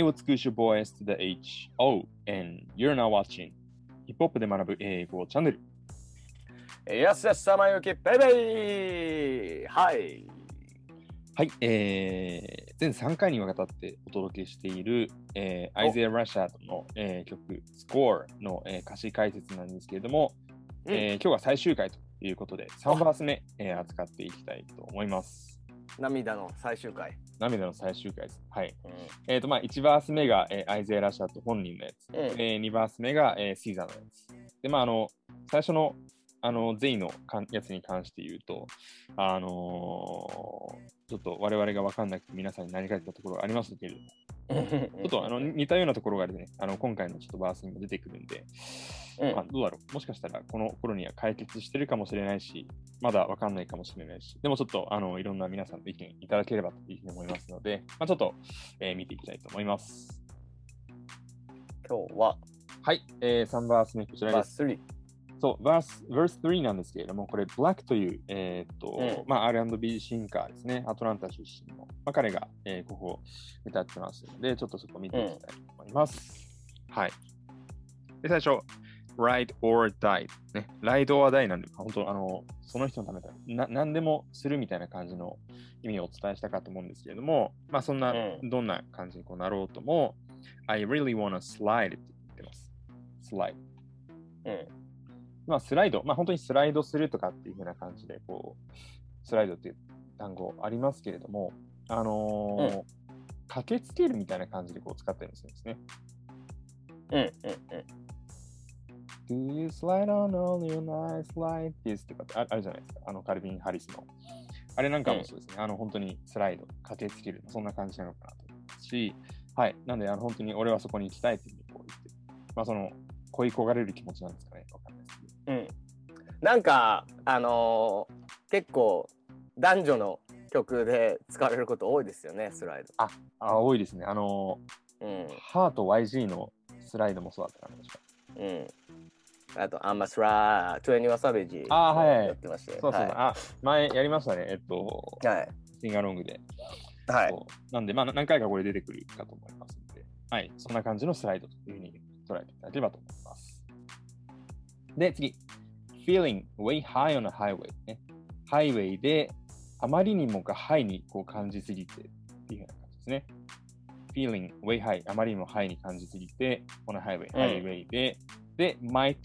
英語尽くし boys to the HO and you're now watching ヒップホップで学ぶ英語チャンネル。やすやすさまゆきベイベイはい。はい、えー、全3回にわたってお届けしている、えー、アイゼア・ラシャードの、えー、曲 Score の、えー、歌詞解説なんですけれども、うんえー今日は最終回ということで3バース目、えー扱っていきたいと思います。涙の最終回。涙の最終回です。はい。うんえっ、と、まあ、1バース目が、えーアイゼア・ラシャード本人のやつ。うんえ2バース目が、えーシーザーのやつ。で、まあ、あの、最初の、あの、ゼイのかんやつに関して言うと、あのーちょっと我々が分かんなくて皆さんに何か言ったところがありますけれども、ちょっとあの似たようなところがあるね、あの今回のちょっとバースにも出てくるんで、うん。まあ、どうだろう、もしかしたらこの頃には解決してるかもしれないし、まだわかんないかもしれないし、でもちょっとあのいろんな皆さんの意見いただければというふうに思いますので、まあ、ちょっと、えー見ていきたいと思います。今日は？はい、えー、3バース目こちらです。バース3。そう、バース、バース3なんですけれども、これ、ブラックという、えーっと、うんまあ、R&B シンカーですね、アトランタ出身の、まあ、彼が、えーここを歌ってますので、ちょっとそこ見ていきたいと思います。はい。で、最初、ride or die。ね、ride or die なんで、本当、あの、その人のためだな、何でもするみたいな感じの意味をお伝えしたかと思うんですけれども、まあ、そんな、うどんな感じにこうなろうとも、I really wanna slide って言ってます。slide。うん。まあ、スライド、まあ、本当にスライドするとかっていう風な感じで、こう、スライドっていう単語ありますけれども、あのーうん駆けつけるみたいな感じでこう使ったりするんですね。うん。うん。Do you slide on all your nice like this とかってああるじゃないですか。あの、カルビン・ハリスの。あれなんかもそうですね。あの、本当にスライド、駆けつける、そんな感じなのかなと思いますし、はい。なんで、あの、本当に俺はそこに行きたいっていうふうにこう言って、まあ、その、恋焦がれる気持ちなんですかね。うん。うん。なんか、あのー結構男女の曲で使われること多いですよね、スライあ、多いですね。あのド。うん。ハート YG のスライドもそうだったかな、確か。うん。あと、アンマスラー、トゥエニワサベジあーはいはいやってまして。そうそうそう、はいあ、前やりましたね、えっと、はい。シンガロングで。はい。なんで、まあ、何回かこれ出てくるかと思いますので、はい、そんな感じのスライドというふうに捉えていただければと思います。で、次、feeling way high on a highway、ね。ハイウェイで、あまりにもがハイにこう感じすぎてっていうような感じですね。feeling way high、あまりにもハイに感じすぎて、このハイウェイ、うんハイウェイで、で、might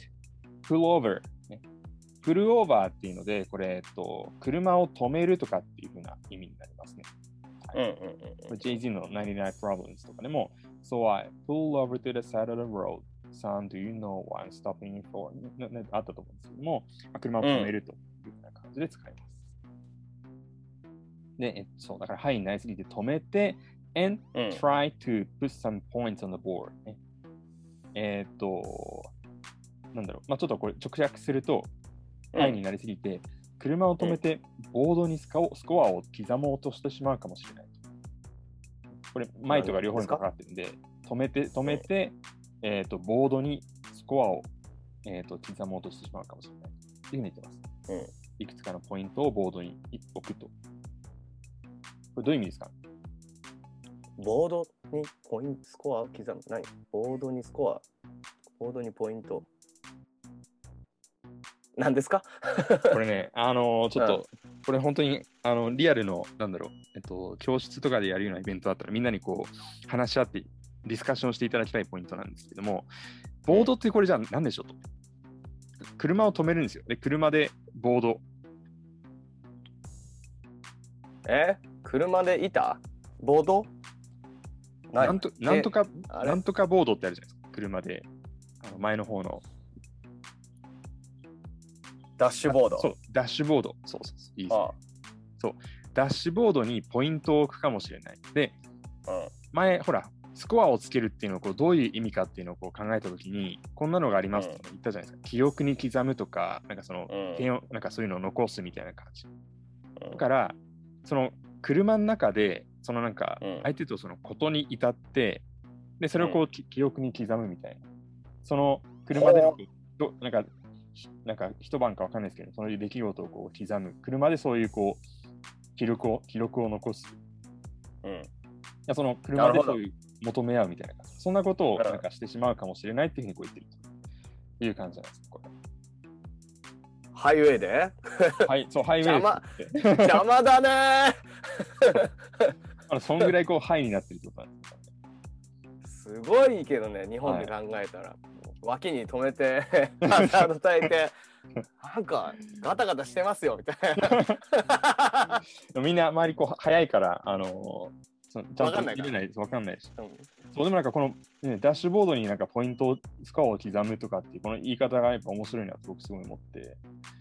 pull over、ね。プルオーバーっていうので、これ、えっと、車を止めるとかっていうふうな意味になりますね。うんうんうんこれ Jay-Z の99 Problems とかでも、So I pull over to the side of the road. Son, do you know what I'm stopping for? あったと思うんですけども、まあ車を止めるというような感じで使います。で、えっと、そう、だから、はいになりすぎて止めて、and うん。try to put some points on the board、ね。えーっと、なんだろう、まあちょっとこれ直訳すると、うんはいになりすぎて、車を止めて、ボードにスコスコアを刻もうとしてしまうかもしれない。これ、前とか両方にかかってるんで、止めて、止めて、えっ、と、ボードにスコアを、えー、と刻もうとしてしまうかもしれない。っていうふうに言ってます。うんいくつかのポイントをボードに置くと。これどういう意味ですか？ボードにポイント、スコアを刻む。何？ボードにスコア、ボードにポイント？何ですか？これね、あのーちょっと、これ本当に、あの、リアルの、なんだろう、えっと、教室とかでやるようなイベントだったら、みんなにこう、話し合って、ディスカッションしていただきたいポイントなんですけども、ボードってこれじゃあ何でしょうと。車を止めるんですよ。で、車でボード。え？車でいた？ボード？なんとなんとか、なんとかボードってあるじゃないですか。車で、あの前の方の。ダッシュボード？そう、ダッシュボード。そうそうそう。いいですねあダッシュボードにポイントを置くかもしれない。で、あ前、ほら、スコアをつけるっていうのをこうどういう意味かっていうのをこう考えたときに、こんなのがありますって言ったじゃないですか。記憶に刻むとか、なんかその、うん点をなんかそういうのを残すみたいな感じ。うんだから、その車の中で、そのなんかうん相手とそのことに至って、で、それをこう、き記憶に刻むみたいな。その車でどなんか、ひなんか一晩かわかんないですけど、そういう出来事をこう刻む。車でそういうこう、記録を、記録を残す。いうん。やその車でそういう求め合うみたいな。感じ。そんなことをうんなんかしてしまうかもしれないっていうふうにこう言ってると。いう感じなんです。これ。ハイウェイで？はい、そう、ハイウェイ邪魔。邪魔だね。あのそんぐらいこう、ハイになってるってことなんですよね。すごいけどね日本で考えたら、脇に止めてハザード焚いて。なんかガタガタしてますよみたいな。みんな周りこう早いから、あのーそのちゃんわかんないからと見れないです。わかんないし。うんそうでもなんかこの、ね、ダッシュボードになんかポイントを、スコアを刻むとかっていうこの言い方がやっぱ面白いなと僕すごい思って、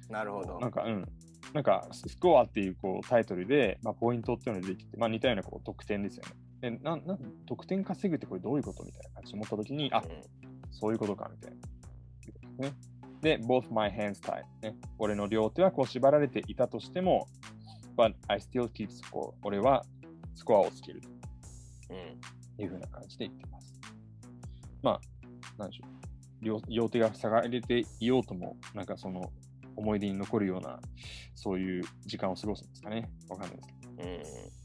なるほどなんかうん。なんかスコアっていうこうタイトルで、まあ、ポイントっていうのができて、まあ、似たようなこう得点ですよね。でなんなん得点稼ぐってこれどういうことみたいな感じで思ったときに、あ、そういうことかみたいな。ね、で、both my hands tied、ね。俺の両手はこう縛られていたとしても、but I still keep score。俺はスコアをつけるうんうんというふうな感じで言っています。まあ、なんでしょう。両両手が下がれていようとも、なんかその思い出に残るような、そういう時間を過ごすんですかね。わかんないですけど。うん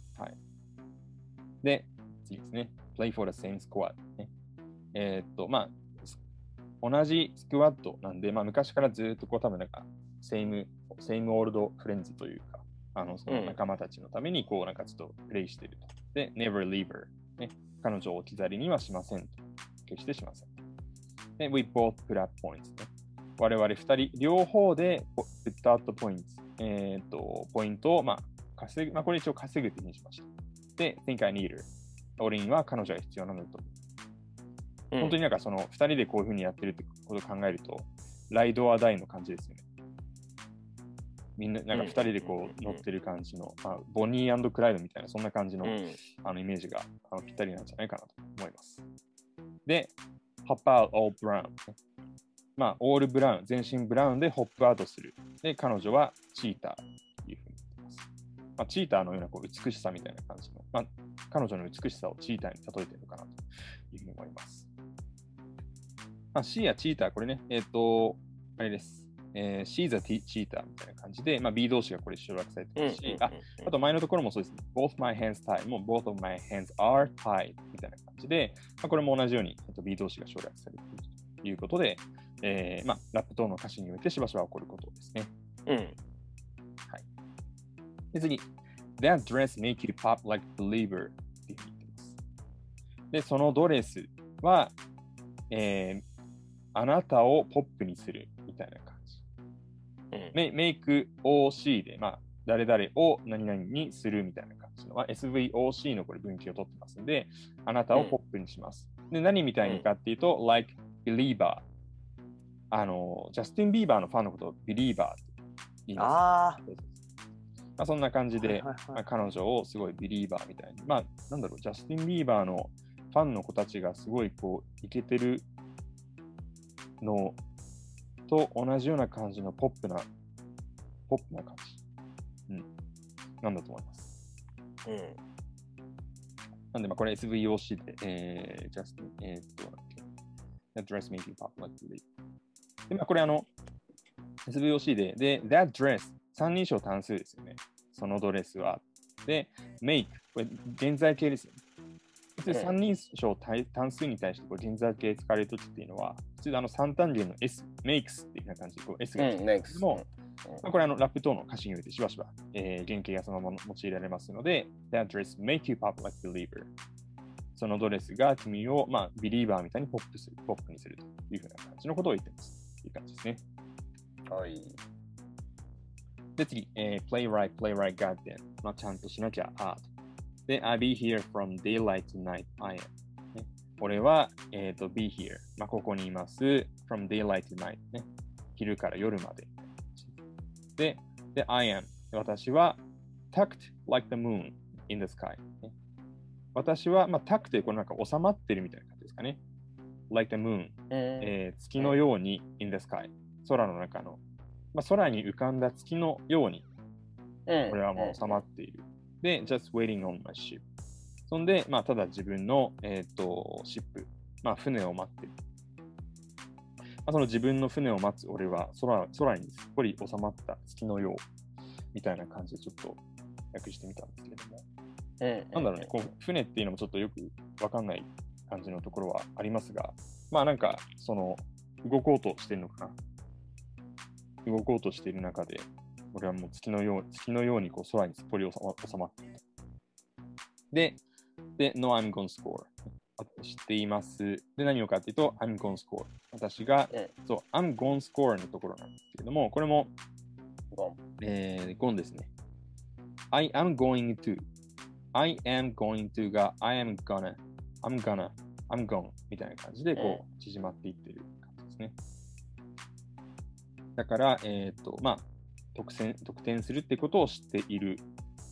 で、次ですね。play for the same squad、ね。えーっと、まあ、す同じスクワットなんで、まあ、昔からずっとこう多分なんか、same, same old friends というか、あの、その仲間たちのために、こう、なんかちょっとプレイしてると。で、never leave her、ね。彼女を置き去りにはしませんと。決してしません。で、we both put up points、ね。我々二人、両方で put out points、えーっと、ポイントを、まあ、稼ぐ、まあ、これ一応稼ぐっていうふうにしました。で、think I need her。俺には彼女が必要なのと。うん本当になんかその2人でこういうふうにやってるってことを考えると、ライドアダイの感じですよね。みんな、なんか2人でこう乗ってる感じの、まあ、ボニークライドみたいな、そんな感じの,、うんあのイメージがあのぴったりなんじゃないかなと思います。で、ホップアウト、オールブラウン。まあ、オールブラウン、全身ブラウンでホップアウトする。で、彼女はチーターというふうに言ってます。まあ、チーターのようなこう美しさみたいな感じの、まあ、彼女の美しさをチーターに例えてるのかなというふうに思います。まあ、シーやチーター、これね、えっ、と、あれです。えー、シーザチーターみたいな感じで、まあ、B 同士がこれ省略されてますし、あ、あと前のところもそうですね。both my hands tied も both of my hands are tied みたいな感じで、まあ、これも同じように、えっと、B 同士が省略されているということで、えーまあ、ラップ等の歌詞においてしばしば起こることですね。うんで、次。That dress make you pop like a believer って言ってます。で、そのドレスは、えーあなたをポップにするみたいなメメイク OC で、まあ、誰々を何々にするみたいな感じの、まあ、SVOC のこれ分岐を取ってますんで、あなたをポップにします。で、何みたいにかっていうと、like Belieber。あの、ジャスティン・ビーバーのファンのことを believer って言います。まあ、そんな感じあで、まあ、彼女をすごい Belieber みたいに、まあ、なんだろう、ジャスティン・ビーバーのファンの子たちがすごいこう、イケてるのと同じような感じのポップな、ポップな感じ。うん。なんだと思います。うんなんで、まあ、これ SVOC で、えー、ジャスティン、えー、っと、なんだっけ That dress made you pop like the leaf で、まあ、これあの、SVOC で、で、that dress、三人称単数ですよね。そのドレスは。で、make、これ現在形ですよね。普通うん三人称単単数に対してこれ現在形使われるときっていうのは、普通あの三単元の S、makes っていう感じでこう S がつくんですけども、まあ、これあのラップ等の歌詞においてしばしば、えー原型がそのまま用いられますので、That dress make you pop like believer. そのドレスが君を、まあ、ビリーバーみたいにポップする、ポップにするというふうな感じのことを言ってます。という感じですね。はいで、次、えー、playwright, playwright garden。まあ、ちゃんとしなきゃ、アート。で、I be here from daylight to night, I am。ね、俺は、えっ、と、be here。まあ、ここにいます。from daylight to night、ね。昼から夜まで。で、で、I am。私は、tucked like the moon in the sky、ね。私は、まあ、tucked でこのなんか収まってるみたいな感じですかね。like the moon。えー月のように in the sky。空の中の、まあ、空に浮かんだ月のように、これはもう収まっている。で、just waiting on my ship。そんで、まあ、ただ自分の、えっ、と、シップ、まあ、船を待ってる。まあ、その自分の船を待つ俺は空空にすっぽり収まった月のようみたいな感じでちょっと訳してみたんですけれども。うんなんだろうね、こう船っていうのもちょっとよくわかんない感じのところはありますが、まあなんか、その、動こうとしてるのかな。動こうとしている中で、俺はもう月のよう月のようにこう空にすっぽり収まって。で、で、No, I'm gonna score. 知っています。で、何をかっていうと、I'm gonna score. 私が、うんそう、I'm gonna score のところなんですけれども、これも、ゴンえー、ゴンですね。I am going to. I am going to が I am gonna. I'm gonna. I'm gone. みたいな感じでこう縮まっていってる感じですね。だから、えっ、と、まあ、得点得点するってことを知っている。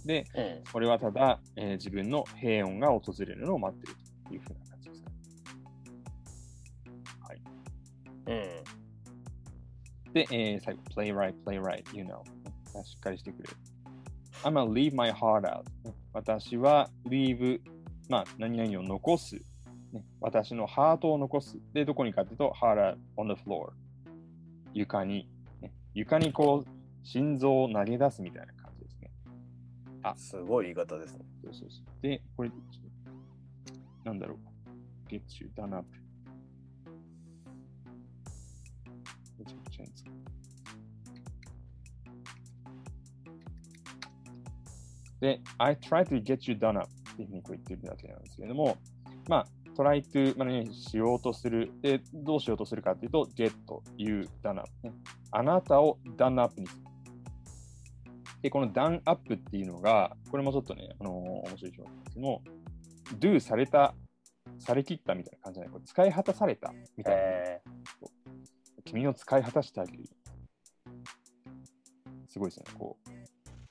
で、うんこれはただ、えー自分の平穏が訪れるのを待っているというふうなうんで、えー最後、play right, play right, you know. しっかりしてくれる。I'm gonna leave my heart out. 私は leave, まあ、何々を残す。ね、私のハートを残す。で、どこにかというと、heart out on the floor. 床に、ね。床にこう、心臓を投げ出すみたいな感じですね。すごい言い方ですね。そうそうそう。で、これ、なんだろう。get you done up. めちゃくちゃいですかで、I try to get you done up っていうふうにこう言ってるだけなんですけれども、まあ、try to、まあね、しようとする。で、どうしようとするかっていうと、get you done up、ね。あなたを done up にする。で、この done up っていうのが、これもちょっとね、あのー面白い表現ですけども、do された、されきったみたいな感じじゃない、これ使い果たされたみたいな。え君を使い果たしてあげる。すごいですね。こ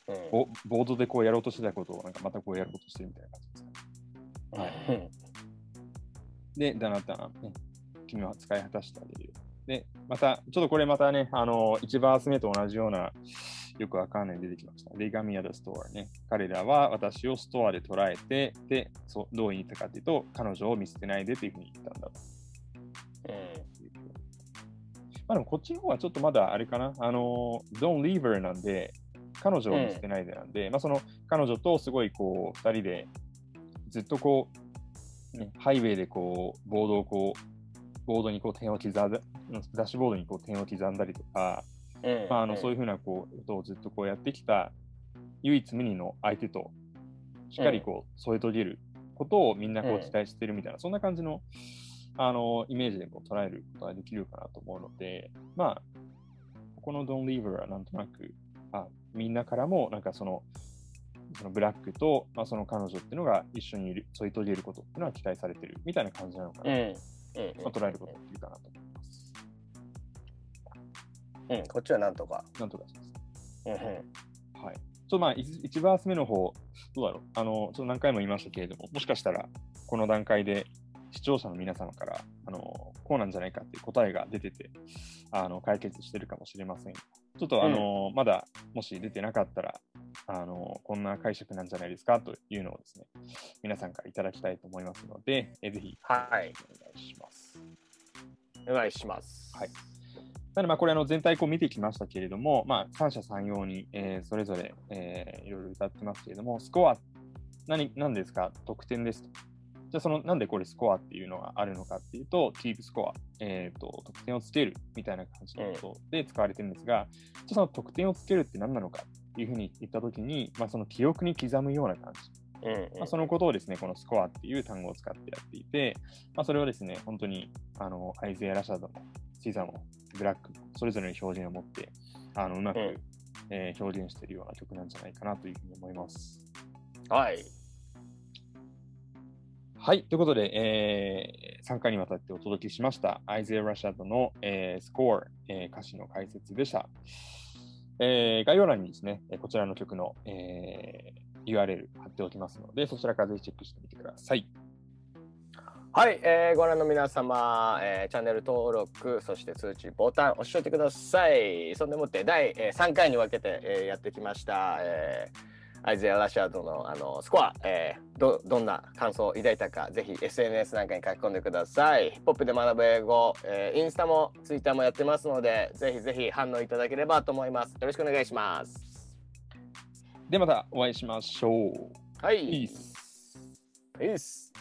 う、ーうんボボードでこうやろうとしてたことを、なんかまたこうやろうとしてるみたいな感じですかね。はいうんで、だなだな、ね、君は使い果たしてあげるよ。で、また、ちょっとこれまたね、あの、1バース目と同じような、よくわかんない出てきました。レガミア・ダ・ストアね。彼らは私をストアで捉えて、で、そうどう言ったかというと、彼女を見捨てないでというふうに言ったんだと。まあでもこっちの方はちょっとまだあれかな。あの、Don't leave her なんで、彼女を見捨てないでなんで、まあその彼女とすごいこう、二人でずっとこう、ね、ハイウェイでこう、ボードをこう、ボードにこう点を刻んだ、ダッシュボードにこう点を刻んだりとか、うん。まあ、あのそういうふうなこうことをずっとこうやってきた唯一無二の相手としっかりこう添え遂げることをみんなこうん。う期待してるみたいな、そんな感じのあのイメージでこう捉えることができるかなと思うので、まあ、ここの Don't Leave Her はなんとなくあみんなからもなんかそのそのブラックと、まあ、その彼女っていうのが一緒にいる添い遂げることっていうのは期待されてるみたいな感じなのかな、うんうんまあ、捉えることができるかなと思います。うんこっちはなんとか。なんとかします。うんうんはい。ちょっとまあ、1バース目の方、どうだろう。あの、ちょっと何回も言いましたけれども、もしかしたら、この段階で視聴者の皆様から、あの、こうなんじゃないかっていう答えが出てて、あの、解決してるかもしれません。ちょっとあの、まだ、もし出てなかったら、あの、こんな解釈なんじゃないですかというのをですね、皆さんからいただきたいと思いますので、えぜひ、はいお願いします。お願いします。はいなので、まあ、これあの全体こう見てきましたけれども、まあ、三者三様に、えーそれぞれ、えーいろいろ歌ってますけれども、スコア、何、何ですか？得点ですと。じゃあ、その、なんでこれスコアっていうのがあるのかっていうと、keep score、えっ、と、得点をつけるみたいな感じのことで使われてるんですが、じゃあその得点をつけるって何なのかっていうふうに言ったときに、まあ、その記憶に刻むような感じ。まあ、そのことをですね、このスコアっていう単語を使ってやっていて、まあ、それをですね、本当にあのアイゼア・ラシャドもシザもブラックもそれぞれの表現を持ってあのうまく、うんえー表現しているような曲なんじゃないかなというふうに思います。はい。はい、ということで、え3回にわたってお届けしましたアイゼア・ラシャドの、えースコア、えー歌詞の解説でした。えー概要欄にですね、こちらの曲の、えー URL 貼っておきますので、そちらからぜひチェックしてみてください。はい、えーご覧の皆様、えーチャンネル登録、そして通知ボタン押しといてください。そんでもって第、え3回に分けて、えーやってきました、えーアイゼア・ラシャードのあのスコア、えーど、どんな感想を抱いたか、ぜひ SNS なんかに書き込んでください。ヒップホップで学ぶ英語、えーインスタもツイッターもやってますので、ぜひぜひ反応いただければと思います。よろしくお願いします。で、またお会いしましょう。はい。ピース。ピース。